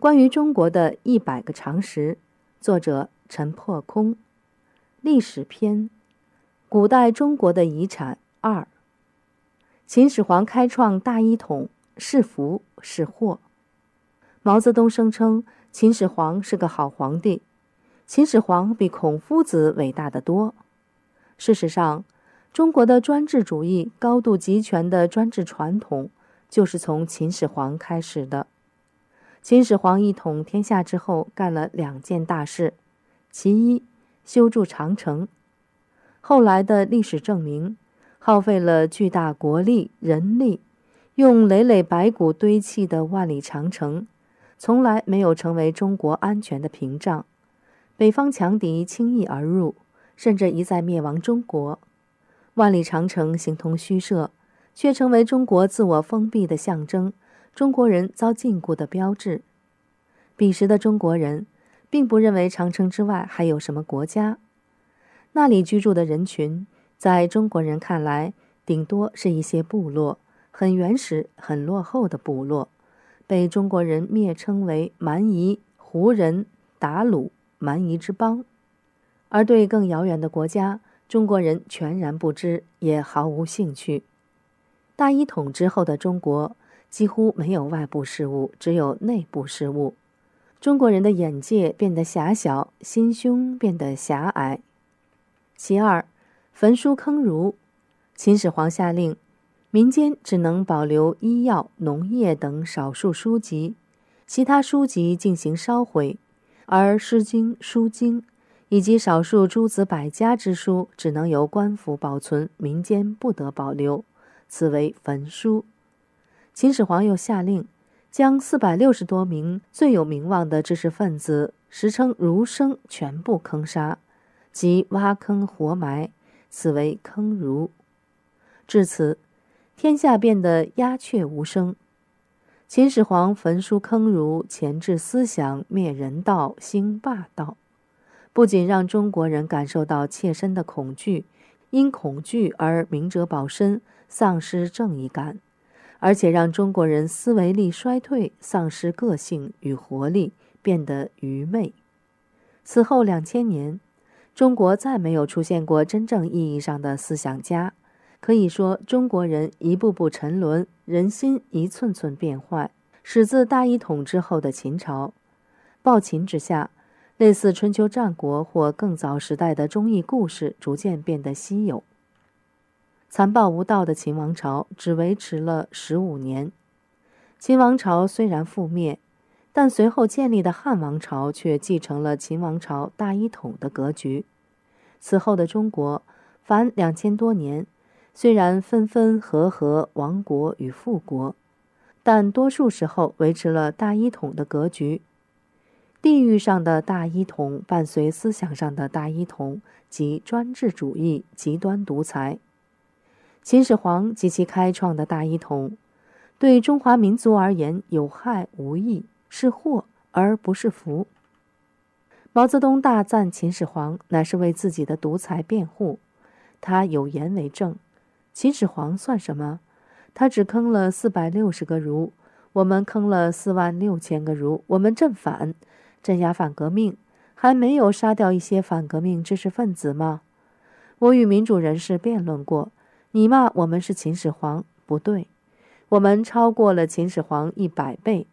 关于中国的一百个常识，作者陈破空。历史篇：古代中国的遗产二。秦始皇开创大一统，是福是祸？毛泽东声称秦始皇是个好皇帝，秦始皇比孔夫子伟大的多。事实上，中国的专制主义、高度集权的专制传统，就是从秦始皇开始的。秦始皇一统天下之后，干了两件大事：其一，修筑长城。后来的历史证明，耗费了巨大国力、人力，用累累白骨堆砌的万里长城，从来没有成为中国安全的屏障。北方强敌轻易而入，甚至一再灭亡中国。万里长城形同虚设，却成为中国自我封闭的象征。中国人遭禁锢的标志。彼时的中国人，并不认为长城之外还有什么国家。那里居住的人群，在中国人看来，顶多是一些部落，很原始、很落后的部落，被中国人蔑称为蛮夷、胡人、鞑虏、蛮夷之邦。而对更遥远的国家，中国人全然不知，也毫无兴趣。大一统之后的中国。几乎没有外部事物，只有内部事物。中国人的眼界变得狭小，心胸变得狭隘。其二，焚书坑儒。秦始皇下令，民间只能保留医药、农业等少数书籍，其他书籍进行烧毁，而《诗经》《书经》以及少数诸子百家之书，只能由官府保存，民间不得保留，此为焚书。秦始皇又下令，将四百六十多名最有名望的知识分子，实称儒生，全部坑杀，即挖坑活埋，此为坑儒。至此，天下变得鸦雀无声。秦始皇焚书坑儒，钳制思想，灭人道，兴霸道，不仅让中国人感受到切身的恐惧，因恐惧而明哲保身，丧失正义感。而且让中国人思维力衰退，丧失个性与活力，变得愚昧。此后两千年，中国再没有出现过真正意义上的思想家。可以说，中国人一步步沉沦，人心一寸寸变坏，始自大一统之后的秦朝。暴秦之下，类似春秋战国或更早时代的忠义故事逐渐变得稀有。残暴无道的秦王朝只维持了十五年。秦王朝虽然覆灭，但随后建立的汉王朝却继承了秦王朝大一统的格局。此后的中国，凡两千多年，虽然分分合合，亡国与复国，但多数时候维持了大一统的格局。地域上的大一统，伴随思想上的大一统，即专制主义、极端独裁。秦始皇及其开创的大一统，对中华民族而言有害无益，是祸而不是福。毛泽东大赞秦始皇，乃是为自己的独裁辩护。他有言为证：秦始皇算什么？他只坑了四百六十个儒，我们坑了四万六千个儒。我们镇反、镇压反革命，还没有杀掉一些反革命知识分子吗？我与民主人士辩论过。你骂我们是秦始皇不对，我们超过了秦始皇一百倍。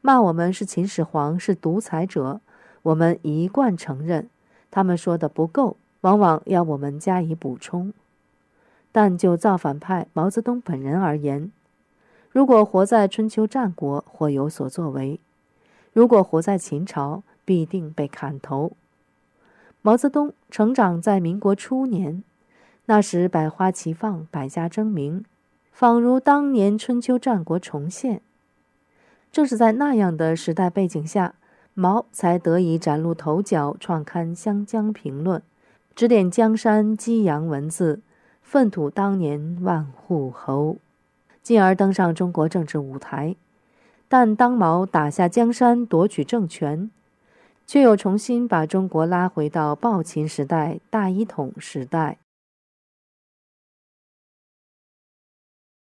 骂我们是秦始皇是独裁者，我们一贯承认。他们说的不够，往往要我们加以补充。但就造反派毛泽东本人而言，如果活在春秋战国，或有所作为；如果活在秦朝，必定被砍头。毛泽东成长在民国初年。那时百花齐放，百家争鸣，仿如当年春秋战国重现。正是在那样的时代背景下，毛才得以崭露头角，创刊《湘江评论》，指点江山，激扬文字，粪土当年万户侯，进而登上中国政治舞台。但当毛打下江山，夺取政权，却又重新把中国拉回到暴秦时代、大一统时代。